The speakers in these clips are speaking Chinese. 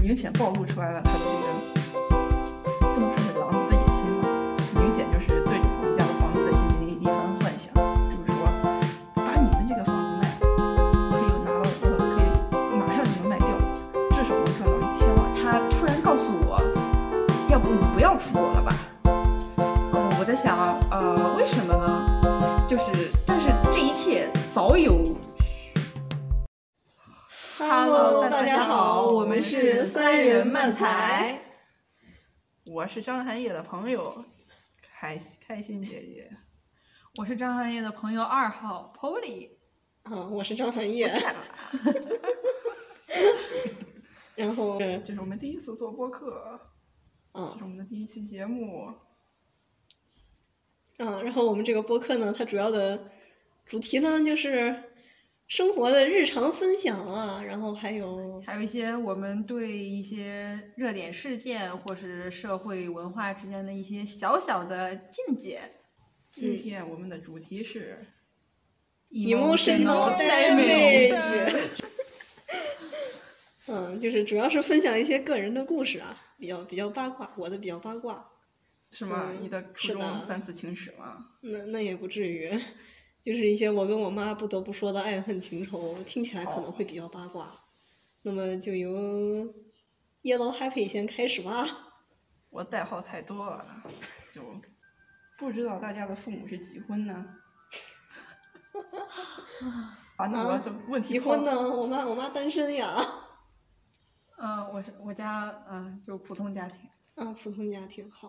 明显暴露出来了他的这个不能说是狼子野心吧，明显就是对着我们家的房子在进行一番幻想，就是说把你们这个房子卖了，可以拿到呃可以马上就能卖掉，至少能赚到一千万。他突然告诉我，要不你不要出国了吧？呃，我在想，呃，为什么呢？就是，但是这一切早有。大家好，我们是三人漫才。我是张涵野的朋友，开开心姐姐。我是张涵野的朋友二号 Polly。啊，我是张涵野。然后，这是我们第一次做播客，嗯这是我们的第一期节目。嗯，然后我们这个播客呢，它主要的主题呢就是生活的日常分享啊，然后还有还有一些我们对一些热点事件或是社会文化之间的一些小小的见解。今天我们的主题是 emotional damage。嗯，就是主要是分享一些个人的故事啊，比较比较八卦，我的比较八卦。是吗？嗯你的初中三次情史吗？那那也不至于，就是一些我跟我妈不得不说的爱恨情仇，听起来可能会比较八卦。那么就由 Yellow Happy 先开始吧。我代号太多了，就不知道大家的父母是几婚呢？啊，那我这问题抛结婚呢？我妈我妈单身呀。嗯、我是我家嗯、就普通家庭。啊，普通家庭好。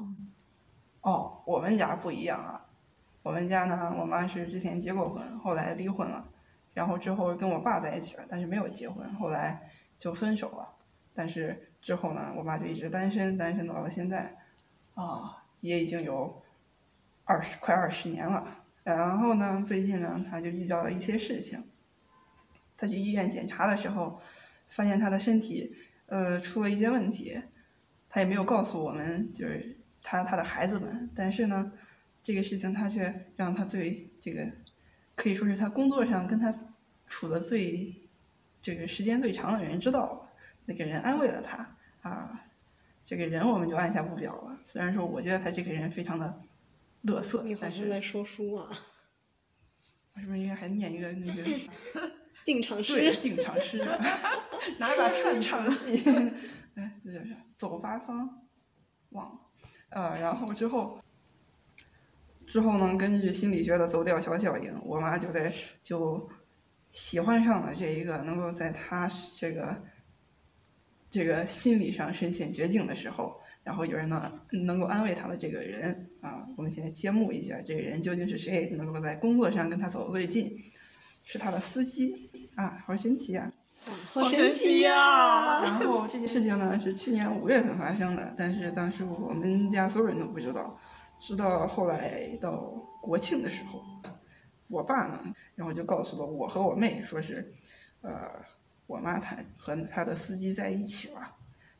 哦，我们家不一样啊。我们家呢，我妈是之前结过婚，后来离婚了，然后之后跟我爸在一起了，但是没有结婚，后来就分手了。但是之后呢，我爸就一直单身，单身到了现在，啊、也已经有二十快二十年了。然后呢，最近呢，他就遇到了一些事情。他去医院检查的时候，发现他的身体呃出了一些问题，他也没有告诉我们，就是他他的孩子们。但是呢，这个事情他却让他最这个可以说是他工作上跟他处的最这个时间最长的人知道了，那个人安慰了他啊，这个人我们就按下不表了。虽然说我觉得他这个人非常的乐色你，好像在说书啊，我是不是应该还念一个那个 定场对诗。定场诗？拿把擅唱戏，哎，这就是走八方，忘了，呃，然后之后，之后呢，根据心理学的走调桥效应，我妈就在就喜欢上了这一个能够在她这个这个心理上深陷绝境的时候，然后有人能能够安慰她的这个人啊，我们现在揭幕一下，这个人究竟是谁，能够在工作上跟她走得最近，是她的司机啊，好神奇啊！好神奇呀、然后这件事情呢是去年五月份发生的，但是当时我们家所有人都不知道，直到后来到国庆的时候，我爸呢，然后就告诉了我和我妹，说是，呃，我妈她和她的司机在一起了，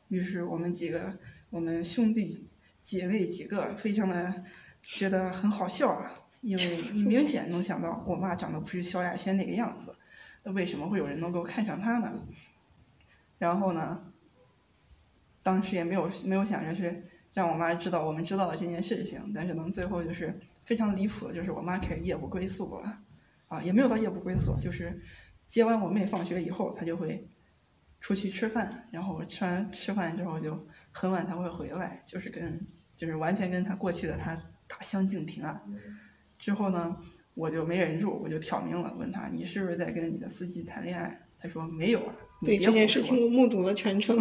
于是我们几个，我们兄弟姐妹几个非常的觉得很好笑啊，因为 明显能想到我妈长得不是萧亚轩那个样子。那为什么会有人能够看上她呢？然后呢，当时也没有没有想着是让我妈知道我们知道了这件事情，但是呢，最后就是非常离谱的，就是我妈开始夜不归宿了，啊，也没有到夜不归宿，就是接完我妹放学以后，她就会出去吃饭，然后吃完吃饭之后就很晚才会回来，就是跟就是完全跟她过去的她大相径庭啊。之后呢，我就没忍住，我就挑明了，问她你是不是在跟你的司机谈恋爱？她说没有啊。对这件事情，我目睹了全程。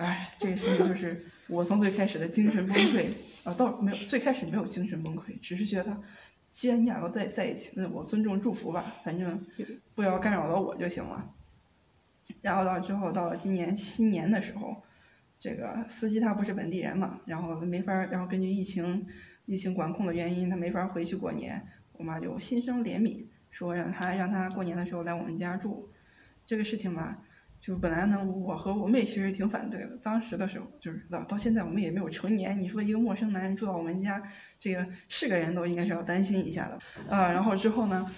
哎，这个事情就是我从最开始的精神崩溃啊，到没有最开始没有精神崩溃，只是觉得既然你俩都在在一起，那我尊重祝福吧，反正不要干扰到我就行了。然后到之后到了今年新年的时候，这个司机他不是本地人嘛，然后没法儿，然后根据疫情疫情管控的原因，他没法回去过年，我妈就心生怜悯，说让他让他过年的时候来我们家住。这个事情吧，就本来呢，我和我妹其实挺反对的。当时的时候，就是到到现在我们也没有成年，你说一个陌生男人住到我们家，这个是个人都应该是要担心一下的。啊、然后之后呢，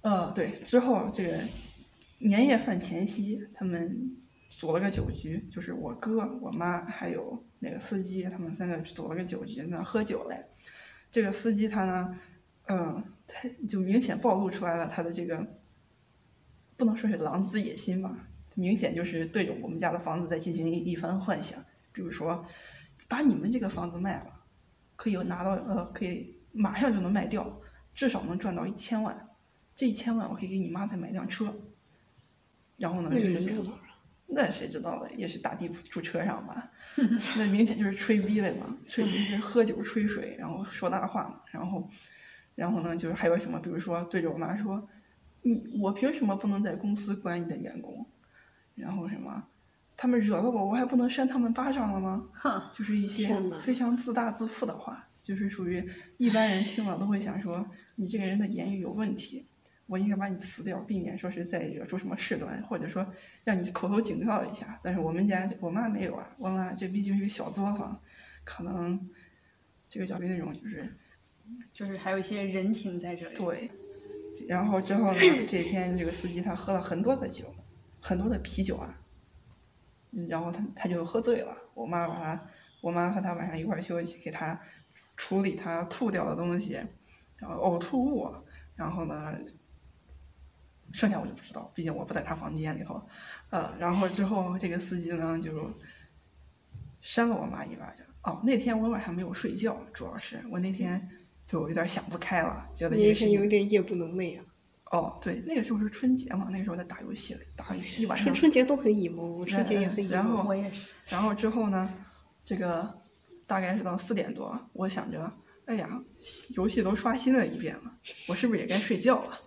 呃，对，之后这个年夜饭前夕，他们组了个酒局，就是我哥、我妈还有那个司机，他们三个组了个酒局，那喝酒嘞。这个司机他呢，嗯，他就明显暴露出来了他的这个，不能说是狼子野心吧，明显就是对着我们家的房子在进行一一番幻想，比如说，把你们这个房子卖了，可以拿到呃，可以马上就能卖掉，至少能赚到一千万，这一千万我可以给你妈再买辆车。然后呢，那你就是们住哪儿啊？那谁知道的？也是打地住车上吧。那明显就是吹逼的嘛，吹逼是喝酒吹水，然后说大话嘛。然后，然后呢，就是还有什么？比如说对着我妈说：“你我凭什么不能在公司管你的员工？”然后什么？他们惹了我，我还不能扇他们巴掌了吗？哼，就是一些非常自大自负的话，就是属于一般人听了都会想说你这个人的言语有问题，我应该把你辞掉，避免说是再惹出什么事端，或者说让你口头警告一下。但是我们家我妈没有啊，我妈这毕竟是个小作坊，可能这个叫那种就是就是还有一些人情在这里。对，然后之后呢，这天这个司机他喝了很多的酒，很多的啤酒啊，然后他他就喝醉了。我妈把他，我妈和他晚上一块休息，给他处理他吐掉的东西，然后呕吐物，然后呢，剩下我就不知道，毕竟我不在他房间里头，呃，然后之后这个司机呢就扇了我妈一巴掌。哦，那天我晚上没有睡觉，主要是我那天就有点想不开了，觉得也是有点夜不能寐啊。哦，对，那个时候是春节嘛，那个时候在打游戏，打一晚上春。春节都很 emo，春节也很然 emo。后我也是。然后之后呢，这个大概是到四点多，我想着，哎呀，游戏都刷新了一遍了，我是不是也该睡觉了？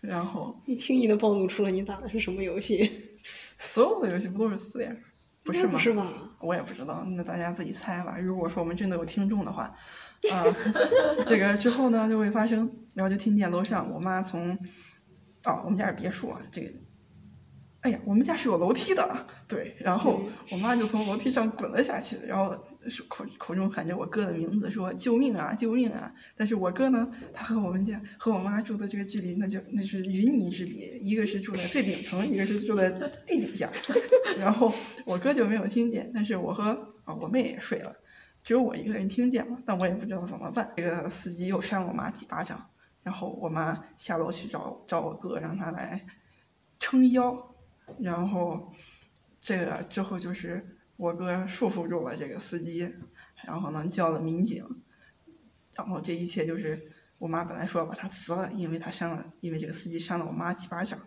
然后 你轻易的暴露出了你打的是什么游戏？所有的游戏不都是四点？不是吗？不是吧？我也不知道，那大家自己猜吧。如果说我们真的有听众的话，啊、这个之后呢就会发生，然后就听见楼上我妈从，哦，我们家是别墅啊，这个，哎呀，我们家是有楼梯的，对，然后我妈就从楼梯上滚了下去，然后是口口中喊着我哥的名字，说救命啊，救命啊！但是我哥呢，他和我们家和我妈住的这个距离，那就那是云泥之别，一个是住在最顶层，一个是住在地底下，然后我哥就没有听见，但是我和啊我妹也睡了，只有我一个人听见了，但我也不知道怎么办。这个司机又扇了我妈几巴掌，然后我妈下楼去找找我哥，让他来撑腰，然后这个之后就是我哥束缚住了这个司机，然后呢叫了民警，然后这一切就是我妈本来说要把他辞了，因为他扇了，因为这个司机扇了我妈几巴掌，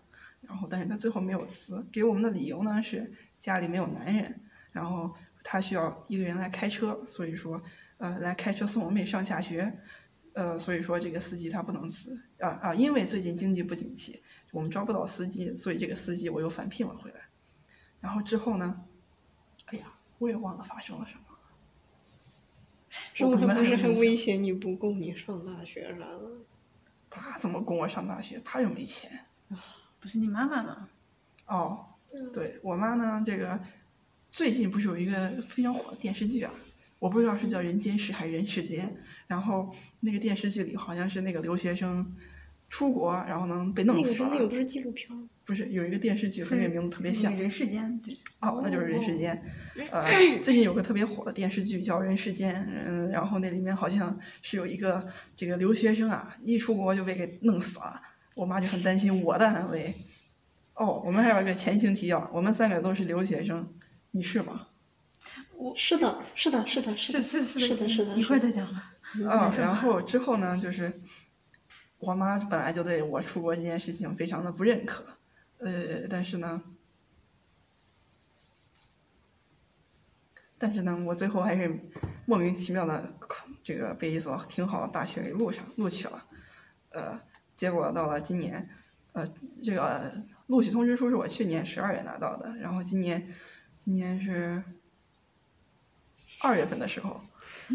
然后但是他最后没有辞，给我们的理由呢是家里没有男人，然后他需要一个人来开车，所以说呃来开车送我妹上下学，呃所以说这个司机他不能辞啊啊，因为最近经济不景气，我们招不到司机，所以这个司机我又返聘了回来，然后之后呢，哎呀我也忘了发生了什么。之后我他不是还威胁你不供你上大学啥的？他怎么供我上大学？他又没钱。不是你妈妈呢？哦，对我妈呢，这个最近不是有一个非常火的电视剧啊，我不知道是叫《人间世》还是《人世间》，然后那个电视剧里好像是那个留学生出国，然后能被弄死了。个是那个不是纪录片儿？不是有一个电视剧和那个名字特别像人世间，对，哦，那就是《人世间》。呃，最近有个特别火的电视剧叫《人世间》，嗯，然后那里面好像是有一个这个留学生啊，一出国就被给弄死了，我妈就很担心我的安危。哦，我们还有一个前情提要，我们三个都是留学生，你是吗？是的，是的，是的，是的，是是是的，是的，一会儿再讲 吧。嗯，然后之后呢，就是我妈本来就对我出国这件事情非常的不认可，呃，但是呢，但是呢，我最后还是莫名其妙的这个被一所挺好的大学给录上录取了，呃，结果到了今年，呃，这个录取通知书是我去年十二月拿到的，然后今年今年是二月份的时候。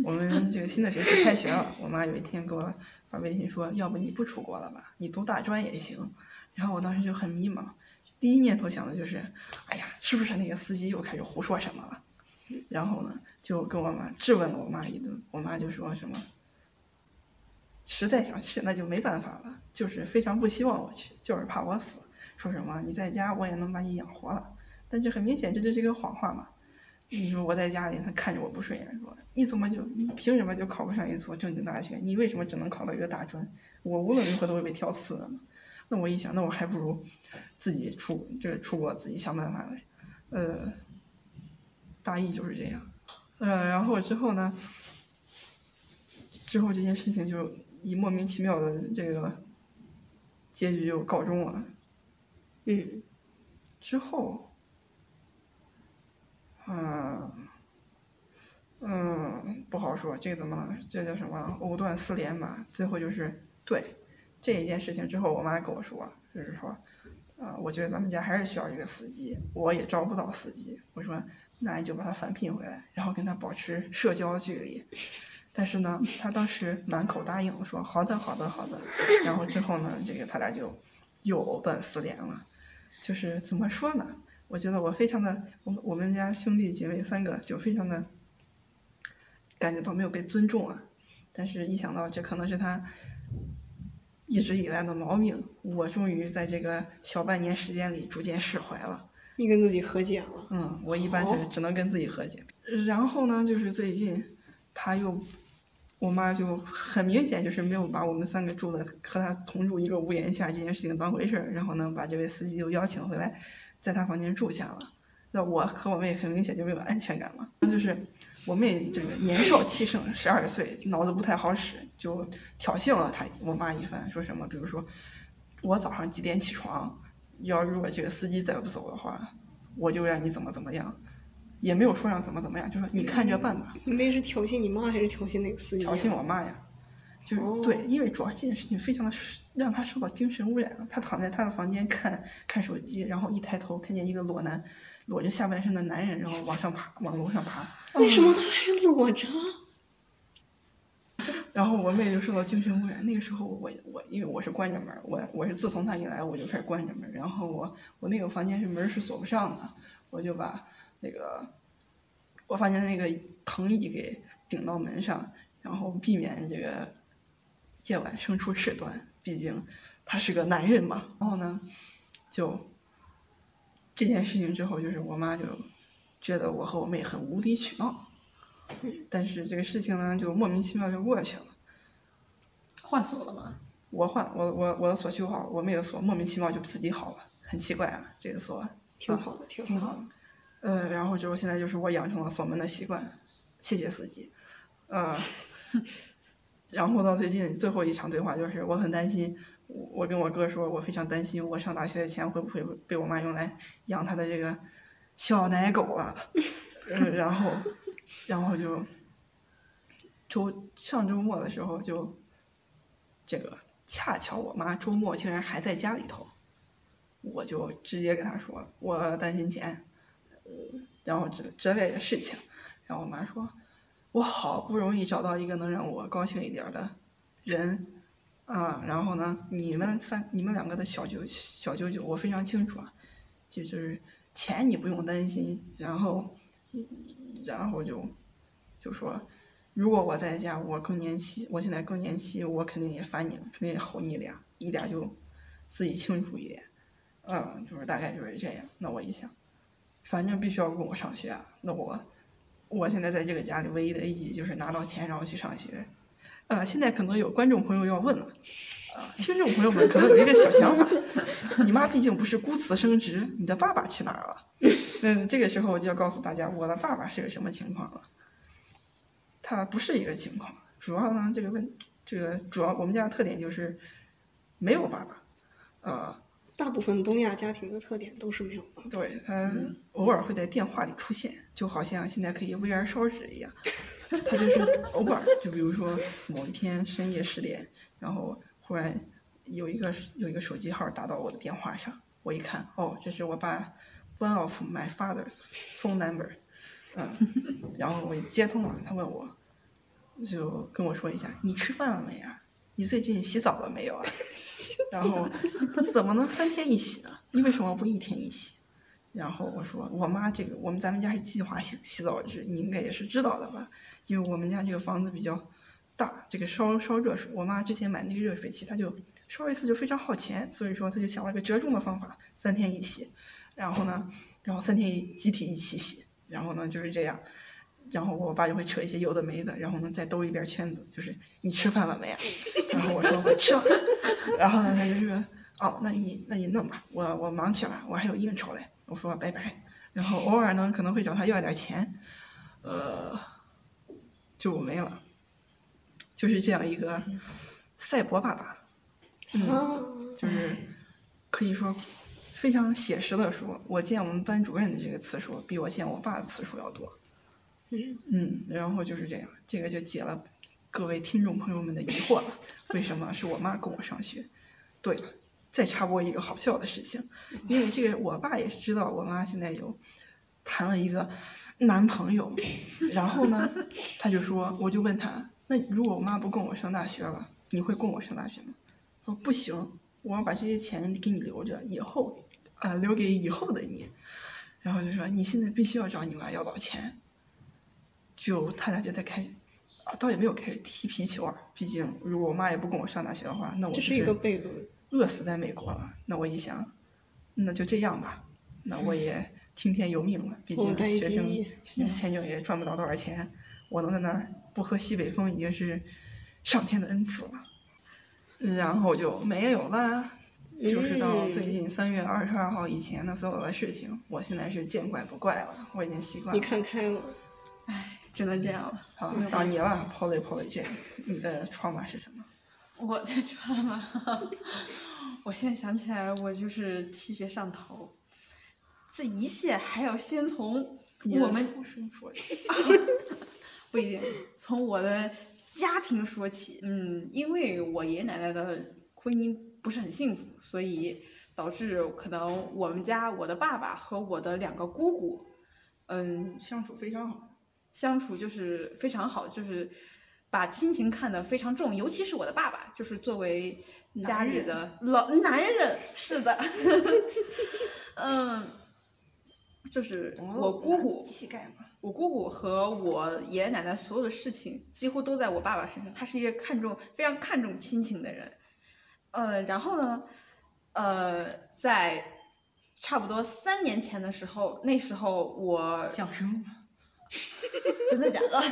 我们这个新的学期开学了，我妈有一天给我发微信说：“要不你不出国了吧？你读大专也行。”然后我当时就很迷茫，第一念头想的就是：“哎呀，是不是那个司机又开始胡说什么了？”然后呢，就跟我妈质问了我妈一顿，我妈就说什么：“实在想去，那就没办法了，就是非常不希望我去，就是怕我死。说什么你在家我也能把你养活了。”但是很明显这就是一个谎话嘛。你说我在家里，他看着我不顺眼，说你怎么就你凭什么就考不上一所正经大学？你为什么只能考到一个大专？我无论如何都会被挑刺的。那我一想，那我还不如自己出，就是出国自己想办法来。呃，大意就是这样。呃，然后之后呢？之后这件事情就以莫名其妙的这个结局就告终了。嗯，之后，嗯，嗯，不好说，这怎么了？这叫什么？藕断丝连吧。最后就是对这一件事情之后，我妈跟我说，就是说，啊、我觉得咱们家还是需要一个司机，我也招不到司机。我说，那你就把他返聘回来，然后跟他保持社交距离。但是呢，他当时满口答应，说好的，好的，好的。然后之后呢，这个他俩就又藕断丝连了。就是怎么说呢？我觉得我非常的，我们我们家兄弟姐妹三个就非常的感觉到没有被尊重啊。但是，一想到这可能是他一直以来的毛病，我终于在这个小半年时间里逐渐释怀了。你跟自己和解了。嗯，我一般是只能跟自己和解。然后呢，就是最近他又，我妈就很明显就是没有把我们三个住的和他同住一个屋檐下这件事情当回事儿，然后呢，把这位司机又邀请回来，在他房间住下了。那我和我妹很明显就没有安全感嘛，那就是我妹这个年少气盛，十二岁，脑子不太好使，就挑衅了他我妈一番，说什么，比如说我早上几点起床，要如果这个司机再不走的话，我就让你怎么怎么样，也没有说让怎么怎么样，就说你看着办吧，你妹是挑衅你妈还是挑衅那个司机、啊？挑衅我妈呀。就对，因为主要这件事情非常的让他受到精神污染了。他躺在他的房间看看手机，然后一抬头看见一个裸男，裸着下半身的男人，然后往上爬，往楼上爬。为什么他还裸着？然后我妹就受到精神污染。那个时候我我因为我是关着门，我我是自从她一来我就开始关着门，然后我我那个房间是门是锁不上的，我就把那个我房间那个藤椅给顶到门上，然后避免这个夜晚生出事端，毕竟他是个男人嘛。然后呢，就这件事情之后，就是我妈就觉得我和我妹很无理取闹。但是这个事情呢，就莫名其妙就过去了。换锁了吗？我换我我我的锁修好了，我妹的锁莫名其妙就自己好了，很奇怪啊，这个锁挺好的，挺好的。呃，然后之后现在就是我养成了锁门的习惯，谢谢司机。呃，然后到最近最后一场对话就是我很担心，我跟我哥说，我非常担心我上大学的钱会不会被我妈用来养他的这个小奶狗了。呃，然后然后就周上周末的时候就这个恰巧我妈周末竟然还在家里头，我就直接跟她说我担心钱，呃，然后之之类的事情，然后我妈说，我好不容易找到一个能让我高兴一点的人，啊，然后呢，你们三你们两个的小九小九九我非常清楚啊，就是钱你不用担心，然后然后就就说。如果我在家，我更年期，我现在更年期，我肯定也烦你们，肯定也吼你俩，你俩就自己清楚一点，嗯，就是大概就是这样。那我一想，反正必须要供我上学，那我我现在在这个家里唯一的意义就是拿到钱然后去上学。呃，现在可能有观众朋友要问了，呃、听众朋友们可能有一个小想法，你妈毕竟不是孤慈生殖，你的爸爸去哪儿了？嗯，这个时候我就要告诉大家，我的爸爸是个什么情况了。他不是一个情况，主要呢，这个问这个主要我们家的特点就是没有爸爸，呃，大部分东亚家庭的特点都是没有爸爸。对他偶尔会在电话里出现，就好像现在可以 VR 烧纸一样，他就是偶尔，就比如说某一天深夜十点，然后忽然有一个有一个手机号打到我的电话上，我一看，哦，这是我爸 one of my father's phone number，嗯，然后我一接通了，他问我，就跟我说一下，你吃饭了没啊？你最近洗澡了没有啊？然后怎么能三天一洗呢？你为什么不一天一洗？然后我说，我妈这个我们咱们家是计划性洗澡制，你应该也是知道的吧？因为我们家这个房子比较大，这个烧烧热水，我妈之前买那个热水器，她就烧一次就非常耗钱，所以说她就想了个折中的方法，三天一洗。然后呢，然后三天一集体一起洗，然后呢就是这样，然后我爸就会扯一些有的没的，然后呢再兜一遍圈子，就是你吃饭了没啊？然后我说我吃了，然后呢他就说哦，那你那你弄吧，我我忙去了，我还有应酬嘞。我说拜拜，然后偶尔呢可能会找他要点钱，呃，就没了，就是这样一个赛博爸爸，嗯，啊，就是可以说非常写实的说，我见我们班主任的这个次数比我见我爸的次数要多。嗯，然后就是这样，这个就解了各位听众朋友们的疑惑了。为什么是我妈供我上学？对了，再插播一个好笑的事情，因为这个我爸也是知道我妈现在有谈了一个男朋友，然后呢，他就说，我就问他，那如果我妈不供我上大学了，你会供我上大学吗？说不行，我要把这些钱给你留着，以后啊、留给以后的你。然后就说你现在必须要找你妈要到钱。就他俩就在开始，啊，倒也没有开始踢皮球啊。毕竟如果我妈也不供我上大学的话，那我就是这一个悖论。饿死在美国了。那我一想，那就这样吧，那我也听天由命了。毕竟学生签证也赚不到多少钱，我能在那儿不喝西北风已经是上天的恩赐了。然后就没有了，就是到最近三月二十二号以前的所有的事情，我现在是见怪不怪了，我已经习惯了你。看开了，只能这样了。好，到你了，Polly Polly J，你的 trauma 是什么？我的 drama，我现在想起来，我就是气血上头。这一切还要先从我们出生说起。不一定，从我的家庭说起。嗯，因为我爷爷奶奶的婚姻不是很幸福，所以导致可能我们家我的爸爸和我的两个姑姑，嗯，相处非常好。相处就是非常好，就是把亲情看得非常重，尤其是我的爸爸，就是作为家里的老男人，是的，嗯，就是我姑姑。我姑姑和我爷爷奶奶所有的事情几乎都在我爸爸身上，他是一个看重非常看重亲情的人。呃，然后呢，呃，在差不多三年前的时候，那时候我讲什么。真的假的？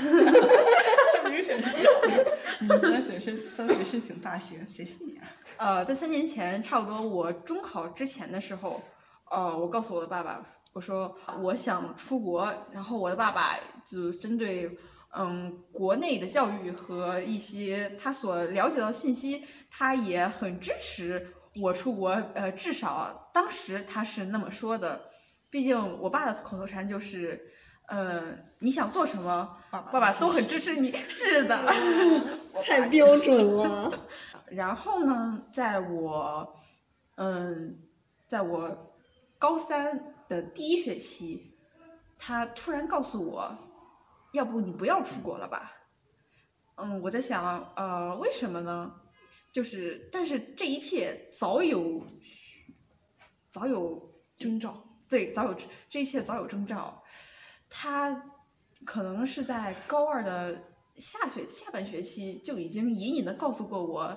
这明显是假的。你三岁申三岁申请大学，谁信你啊？呃，在三年前，差不多我中考之前的时候，呃，我告诉我的爸爸，我说我想出国，然后我的爸爸就针对嗯国内的教育和一些他所了解到的信息，他也很支持我出国，呃，至少当时他是那么说的。毕竟我爸的口头禅就是，呃，你想做什么，爸爸爸爸都很支持你。是的。太标准了。然后呢，在我，嗯，在我高三的第一学期，他突然告诉我，要不你不要出国了吧？嗯，我在想，呃，为什么呢？就是，但是这一切早有，早有征兆。对，早有这一切早有征兆。他可能是在高二的下学下半学期就已经隐隐的告诉过我，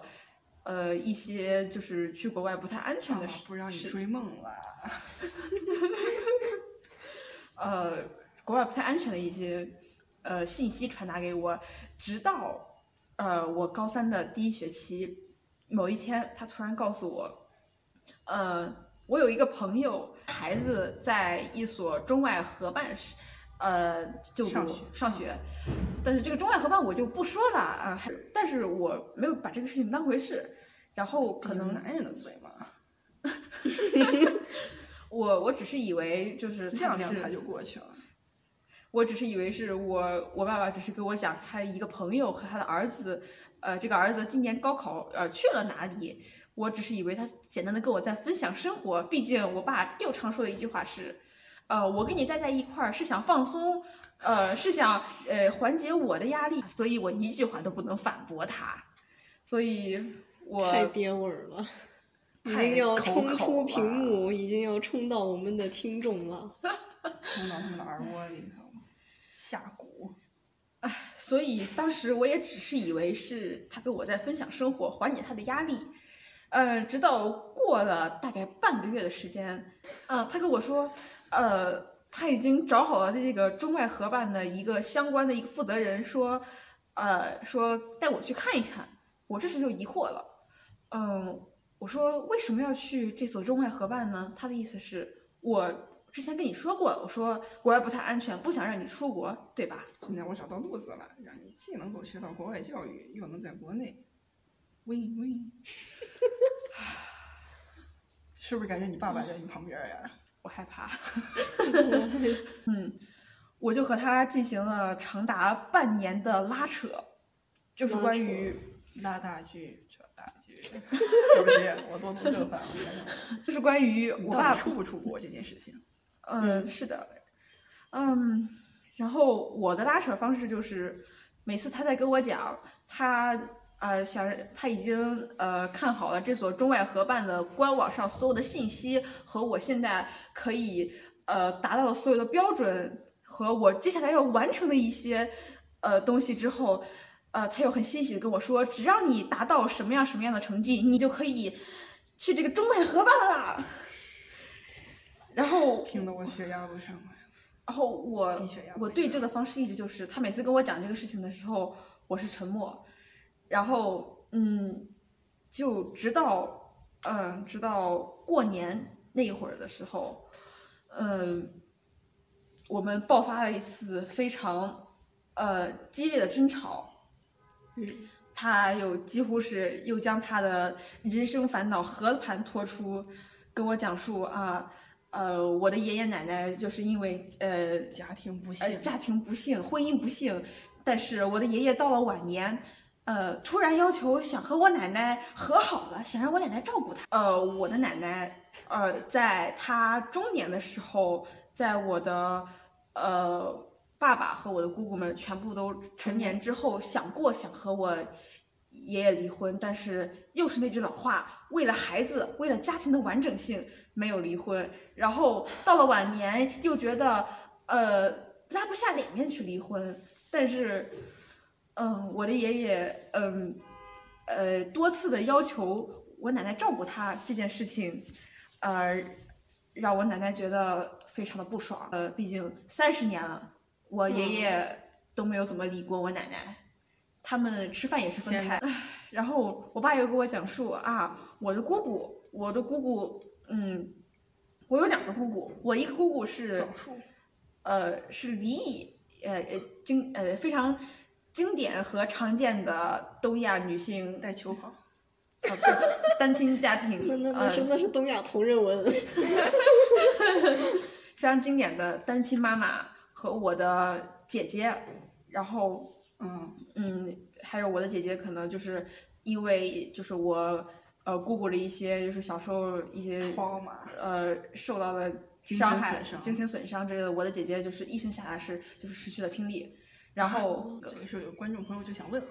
呃，一些就是去国外不太安全的事，不让你事追梦了。呃，国外不太安全的一些呃信息传达给我，直到呃我高三的第一学期，某一天他突然告诉我，呃，我有一个朋友孩子在一所中外合办是呃就上学上学，但是这个中外合办我就不说了啊、还但是我没有把这个事情当回事，然后可能男人的嘴嘛，我我只是以为就是他只是晾晾他就过去了。我只是以为是我我爸爸只是给我讲他一个朋友和他的儿子，呃，这个儿子今年高考呃去了哪里，我只是以为他简单的跟我在分享生活，毕竟我爸又常说的一句话是，呃，我跟你待在一块儿是想放松，呃，是想呃缓解我的压力，所以我一句话都不能反驳他，所以我太颠味儿了，已太经要冲出屏了幕，已经要冲到我们的听众了。冲到他们的耳窝里头，下蛊。所以当时我也只是以为是他跟我在分享生活，缓解他的压力。呃，直到过了大概半个月的时间，嗯、他跟我说，呃，他已经找好了这个中外合办的一个相关的一个负责人，说，呃，说带我去看一看。我这时就疑惑了，嗯，我说为什么要去这所中外合办呢？他的意思是我之前跟你说过，我说国外不太安全，不想让你出国，对吧？现在我找到路子了，让你既能够学到国外教育，又能在国内 win win。是不是感觉你爸爸在你旁边呀？我害怕。嗯，我就和他进行了长达半年的拉扯，就是关于拉大锯扯大锯，对不起，我多动正反了。就是关于我爸出不出国这件事情？嗯，是的，嗯，然后我的拉扯方式就是，每次他在跟我讲他呃想他已经呃看好了这所中外合办的官网上所有的信息和我现在可以呃达到的所有的标准和我接下来要完成的一些呃东西之后。呃，他又很欣喜的跟我说，只要你达到什么样什么样的成绩，你就可以去这个中外合办了。然后听得我血压都上来了。然后我我对峙的方式一直就是，他每次跟我讲这个事情的时候，我是沉默，然后嗯，就直到嗯，直到过年那一会儿的时候，嗯，我们爆发了一次非常呃激烈的争吵，嗯，他又几乎是又将他的人生烦恼和盘托出，跟我讲述啊，呃，我的爷爷奶奶就是因为呃家庭不呃幸，家庭不幸，婚姻不幸，但是我的爷爷到了晚年，呃，突然要求想和我奶奶和好了，想让我奶奶照顾他。呃，我的奶奶，呃，在她中年的时候，在我的呃爸爸和我的姑姑们全部都成年之后，想过想和我爷爷离婚，但是又是那句老话，为了孩子，为了家庭的完整性，没有离婚。然后到了晚年，又觉得呃拉不下脸面去离婚，但是嗯，我的爷爷嗯呃多次的要求我奶奶照顾他这件事情，呃让我奶奶觉得非常的不爽。呃，毕竟三十年了，我爷爷都没有怎么理过我奶奶，他们吃饭也是分开。然后我爸又给我讲述啊，我的姑姑，我的姑姑，嗯，我有两个姑姑，我一个姑姑是。呃，是离异，呃呃经呃非常经典和常见的东亚女性带球跑，单亲家庭，那那那呃是那是东亚同人文。非常经典的单亲妈妈和我的姐姐，然后嗯，嗯，还有我的姐姐可能就是因为就是我呃姑姑的一些就是小时候一些 trauma 呃受到的伤害、精神损伤之类的，我的姐姐就是一生下来是就是失去了听力，然后这个时候有观众朋友就想问了：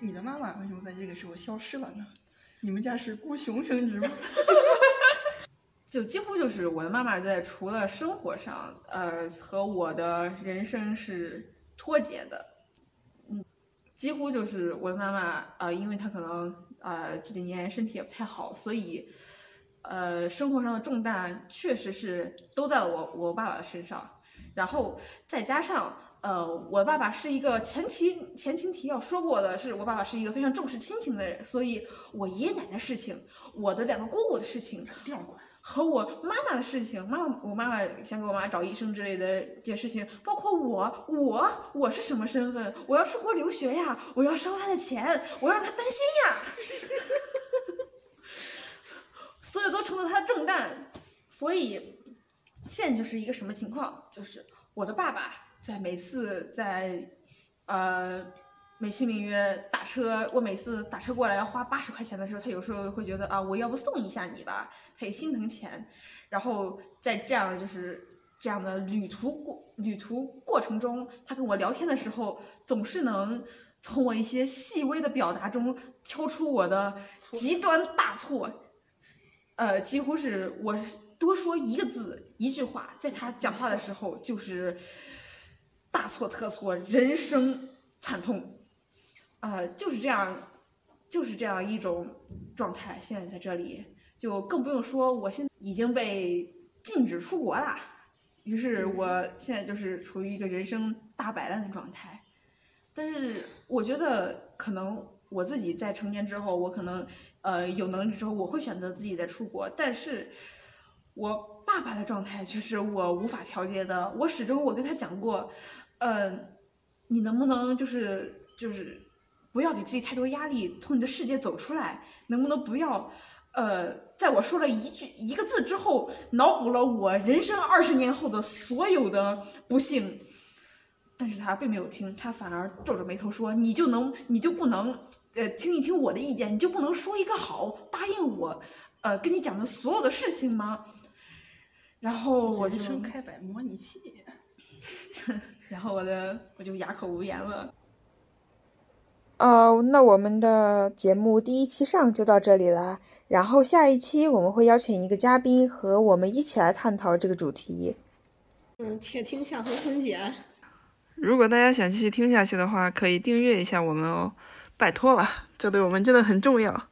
你的妈妈为什么在这个时候消失了呢？你们家是孤雄生殖吗？就几乎就是我的妈妈在除了生活上，呃，和我的人生是脱节的，嗯，几乎就是我的妈妈，呃，因为她可能呃这几年身体也不太好，所以呃生活上的重担确实是都在了我我爸爸的身上，然后再加上呃我爸爸是一个前期前情提要说过的是我爸爸是一个非常重视亲情的人，所以我爷爷奶奶事情，我的两个姑姑的事情。和我妈妈的事情，妈妈我妈妈想给我妈找医生之类的这些事情，包括我，我我是什么身份？我要出国留学呀，我要烧他的钱，我要让他担心呀，所有都成了他的重担。所以现在就是一个什么情况？就是我的爸爸在每次在呃美其名曰打车，我每次打车过来要花八十块钱的时候，他有时候会觉得啊，我要不送一下你吧，他也心疼钱。然后在这样的就是这样的旅途过旅途过程中，他跟我聊天的时候，总是能从我一些细微的表达中挑出我的极端大错。呃，几乎是我是多说一个字一句话，在他讲话的时候就是大错特错，人生惨痛。呃，就是这样，就是这样一种状态，现在在这里，就更不用说我现在已经被禁止出国了，于是我现在就是处于一个人生大摆烂的状态。但是我觉得可能我自己在成年之后，我可能呃有能力之后，我会选择自己再出国，但是我爸爸的状态却是我无法调节的。我始终我跟他讲过，呃，你能不能就是就是不要给自己太多压力，从你的世界走出来，能不能不要呃，在我说了一句一个字之后，脑补了我人生二十年后的所有的不幸。但是他并没有听，他反而皱着眉头说：“你就能，你就不能，呃，听一听我的意见，你就不能说一个好，答应我，呃，跟你讲的所有的事情吗？”然后我就人生开摆模拟器。然后我的我就哑口无言了。哦，那我们的节目第一期上就到这里啦。然后下一期我们会邀请一个嘉宾和我们一起来探讨这个主题。嗯，且听下回分解。如果大家想继续听下去的话，可以订阅一下我们哦，拜托了，这对我们真的很重要。